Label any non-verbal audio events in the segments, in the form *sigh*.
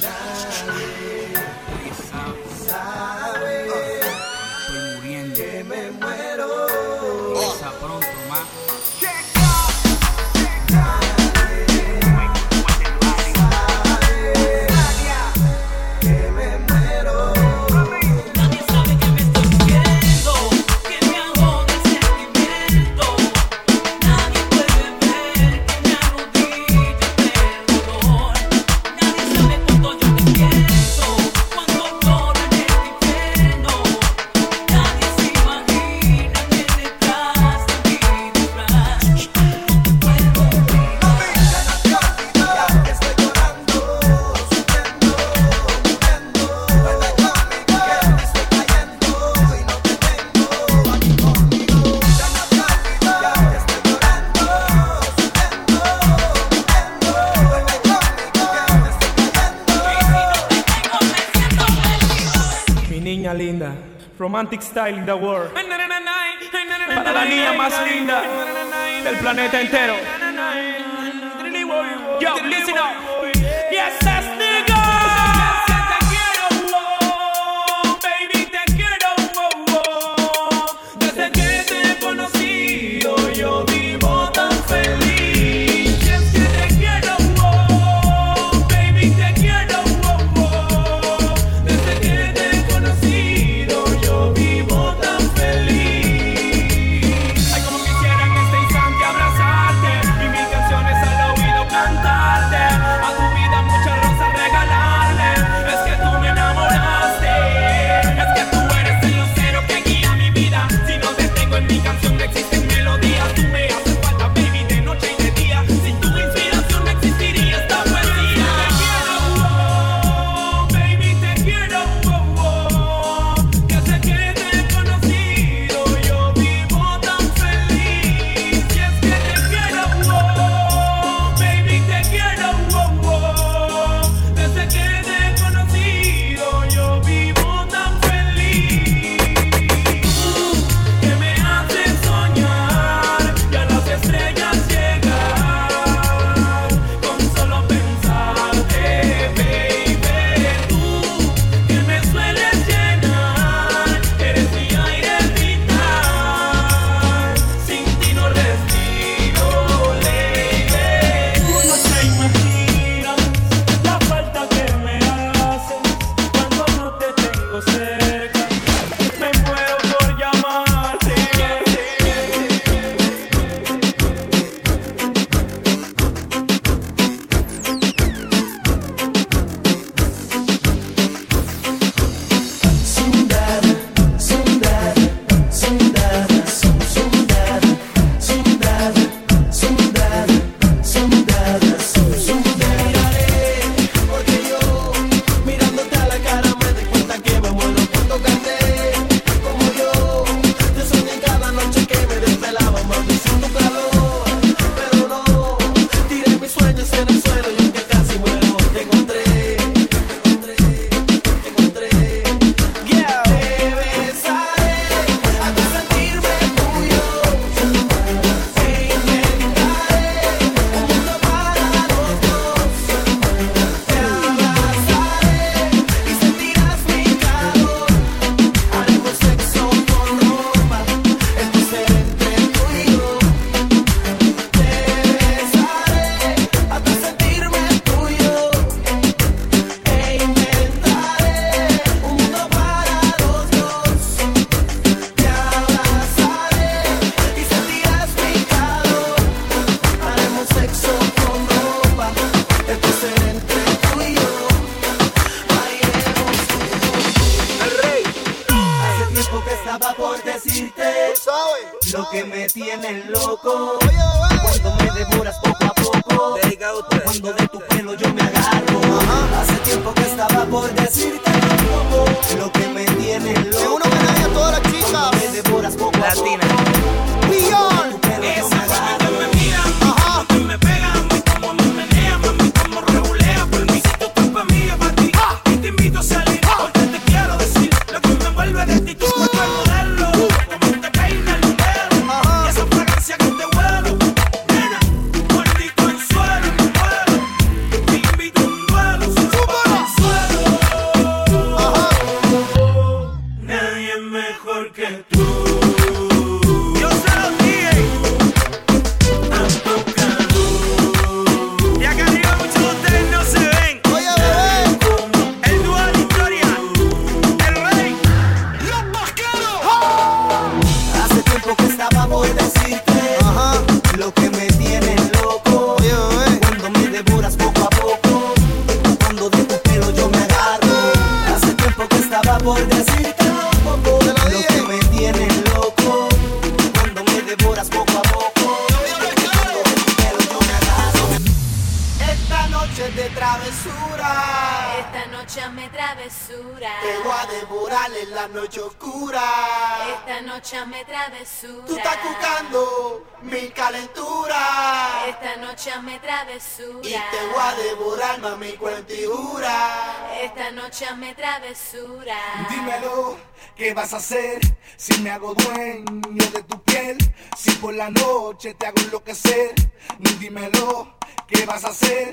Love. Romantic style in the world. Para la niña más linda del planeta entero. Yo, listen up. Lo que me tiene loco. Cuando me devoras poco a poco. Cuando de tu pelo yo me agarro. Hace tiempo que estaba por decirte loco. Lo que me tiene loco. De uno homenaje a todas las chicas. Me devoras poco a poco. Latina. Millón. Esa me travesura. Tú estás buscando mi calentura. Esta noche me travesura. Y te voy a devorar, mami, cuentigura. Esta noche me travesura. Dímelo, ¿qué vas a hacer si me hago dueño de tu piel? Si por la noche te hago enloquecer. Dímelo, ¿qué vas a hacer?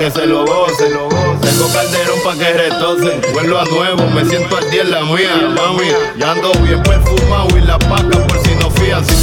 Que se lo gocen. Tengo calderón para que retocen. Vuelvo a nuevo, me siento al día en la mía, mami. Ya ando bien perfumado y la paca por si no fían sin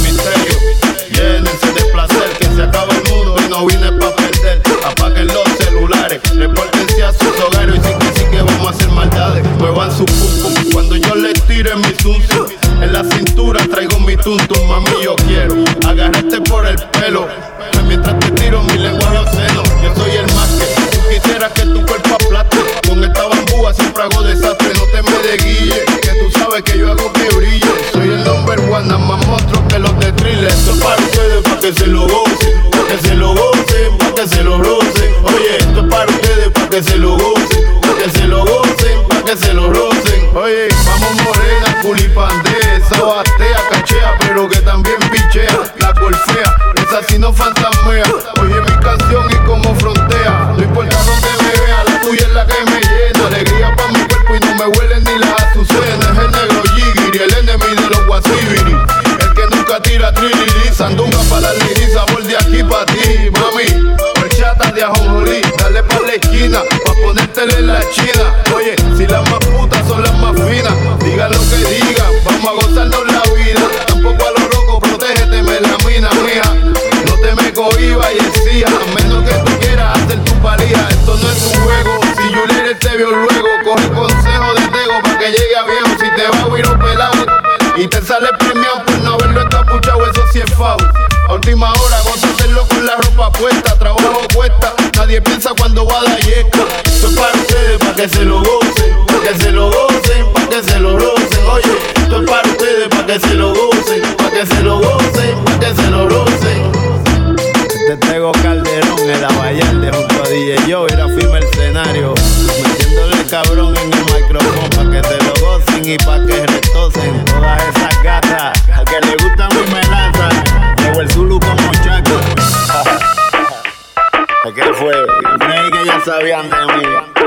culipandesa, batea, cachea, pero que también pichea, la golfea, esa sí no fantasmea. Oye mi canción y como frontea, no importa donde me vea, la tuya es la que me llena, alegría pa' mi cuerpo y no me huelen ni las azucenas. Es el negro Yigiri, el enemigo de los guasibiri, el que nunca tira trilili, sandunga pa' la liris, sabor de aquí pa' ti, mami. Horchata de ajonjolí, dale pa' la esquina, pa' ponértela en la china. Y te sale premiado por no haberlo encapuchado, eso sí es foul. A última hora, hacerlo con la ropa puesta, trabajo cuesta. Nadie piensa cuando va a la yesca. Esto es para ustedes, para que se lo gocen, para que se lo gocen, para que se lo rocen. Oye, esto es para ustedes, para que se lo gocen, para que se lo gocen, para que se lo rocen. Este Tego Calderón, el Abayalde junto a DJ Joe, era firme escenario. Metiéndole cabrón y para que retocen todas esas gatas. Al que le gusta mi melaza, llevo el Zulu como Chaco. *laughs* ¿Qué fue? Creí que ya sabían de mí.